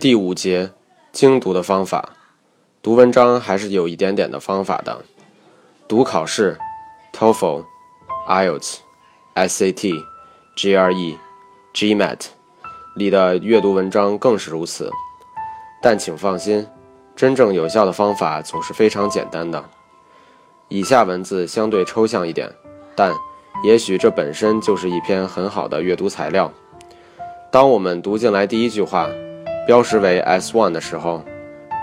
第五节，精读的方法。读文章还是有一点点的方法的。读考试，TOEFL、IELTS、SAT、GRE、GMAT 里的阅读文章更是如此。但请放心，真正有效的方法总是非常简单的。以下文字相对抽象一点，但也许这本身就是一篇很好的阅读材料。当我们读进来第一句话。标识为 S1 的时候，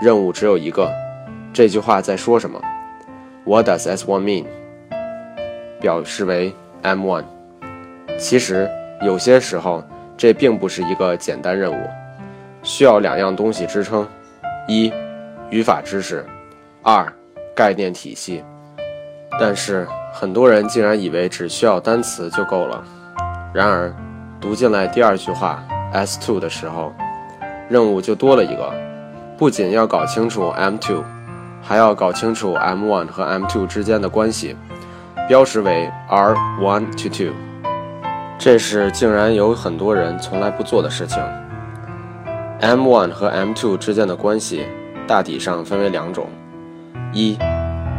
任务只有一个。这句话在说什么？What does S1 mean？表示为 M1。其实有些时候，这并不是一个简单任务，需要两样东西支撑：一、语法知识；二、概念体系。但是很多人竟然以为只需要单词就够了。然而，读进来第二句话 S2 的时候。任务就多了一个，不仅要搞清楚 M2，还要搞清楚 M1 和 M2 之间的关系，标识为 R1 to two。这是竟然有很多人从来不做的事情。M1 和 M2 之间的关系大体上分为两种：一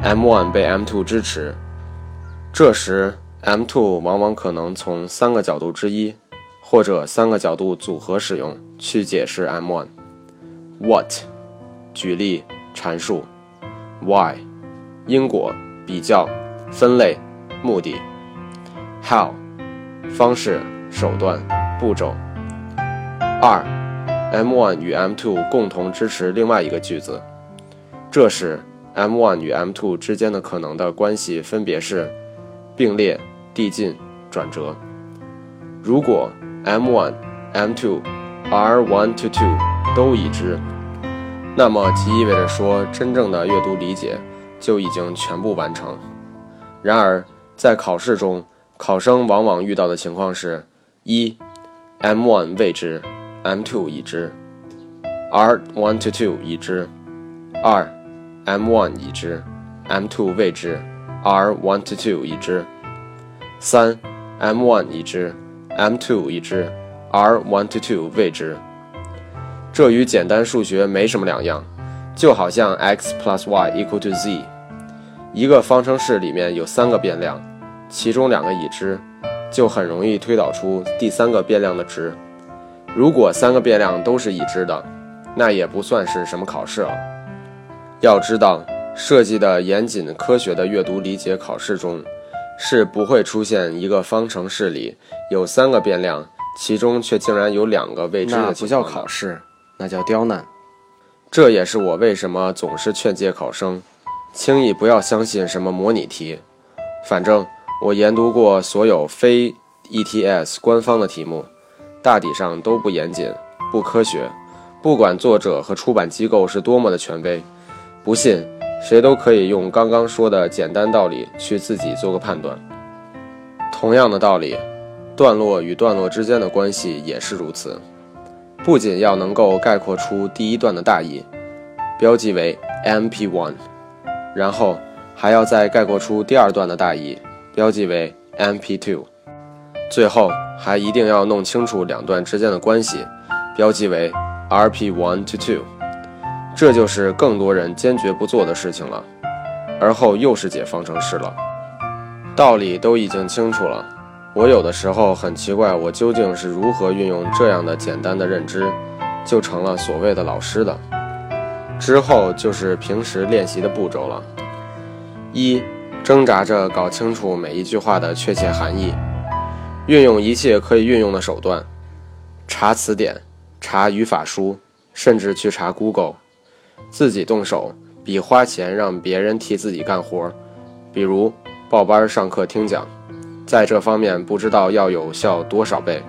，M1 被 M2 支持，这时 M2 往往可能从三个角度之一。或者三个角度组合使用去解释 M1。What，举例阐述。Why，因果比较分类目的。How，方式手段步骤。二，M1 与 M2 共同支持另外一个句子，这时 M1 与 M2 之间的可能的关系分别是并列递进转折。如果 M1、M2、R1 to 2都已知，那么即意味着说，真正的阅读理解就已经全部完成。然而，在考试中，考生往往遇到的情况是：一，M1 未知，M2 已知。；R1 to 2已知；二，M1 已知，M2 未知。；R1 to 2已知；三，M1 已知。M2 已知，R1 to 2未知。这与简单数学没什么两样，就好像 x plus y equal to z。一个方程式里面有三个变量，其中两个已知，就很容易推导出第三个变量的值。如果三个变量都是已知的，那也不算是什么考试了。要知道，设计的严谨科学的阅读理解考试中。是不会出现一个方程式里有三个变量，其中却竟然有两个未知的那不叫考试，那叫刁难。这也是我为什么总是劝诫考生，轻易不要相信什么模拟题。反正我研读过所有非 ETS 官方的题目，大体上都不严谨、不科学。不管作者和出版机构是多么的权威，不信。谁都可以用刚刚说的简单道理去自己做个判断。同样的道理，段落与段落之间的关系也是如此。不仅要能够概括出第一段的大意，标记为 MP1，然后还要再概括出第二段的大意，标记为 MP2，最后还一定要弄清楚两段之间的关系，标记为 RP1 to 2。这就是更多人坚决不做的事情了，而后又是解方程式了。道理都已经清楚了，我有的时候很奇怪，我究竟是如何运用这样的简单的认知，就成了所谓的老师的。之后就是平时练习的步骤了：一、挣扎着搞清楚每一句话的确切含义，运用一切可以运用的手段，查词典、查语法书，甚至去查 Google。自己动手比花钱让别人替自己干活，比如报班上课听讲，在这方面不知道要有效多少倍。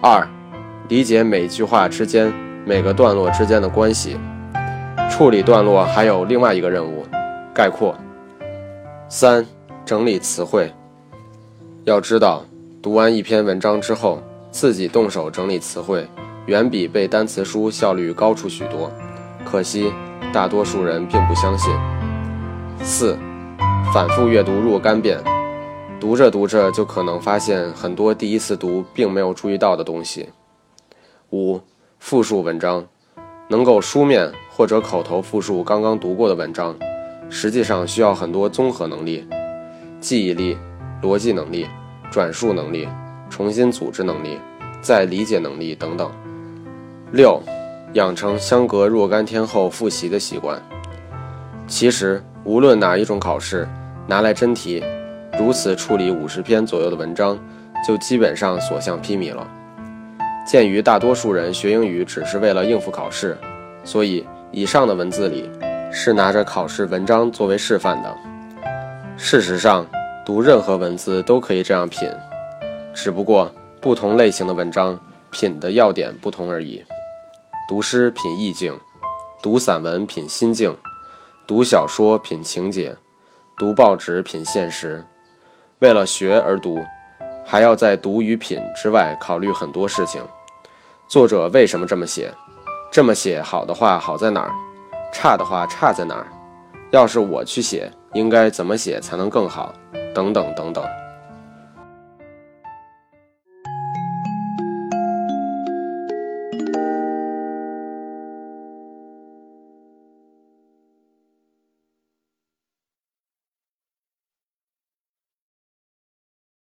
二，理解每句话之间每个段落之间的关系，处理段落还有另外一个任务，概括。三，整理词汇。要知道，读完一篇文章之后，自己动手整理词汇，远比背单词书效率高出许多。可惜，大多数人并不相信。四，反复阅读若干遍，读着读着就可能发现很多第一次读并没有注意到的东西。五，复述文章，能够书面或者口头复述刚刚读过的文章，实际上需要很多综合能力、记忆力、逻辑能力、转述能力、重新组织能力、再理解能力等等。六，养成相隔若干天后复习的习惯。其实，无论哪一种考试，拿来真题，如此处理五十篇左右的文章，就基本上所向披靡了。鉴于大多数人学英语只是为了应付考试，所以以上的文字里是拿着考试文章作为示范的。事实上，读任何文字都可以这样品，只不过不同类型的文章品的要点不同而已。读诗品意境，读散文品心境，读小说品情节，读报纸品现实。为了学而读，还要在读与品之外考虑很多事情。作者为什么这么写？这么写好的话好在哪儿？差的话差在哪儿？要是我去写，应该怎么写才能更好？等等等等。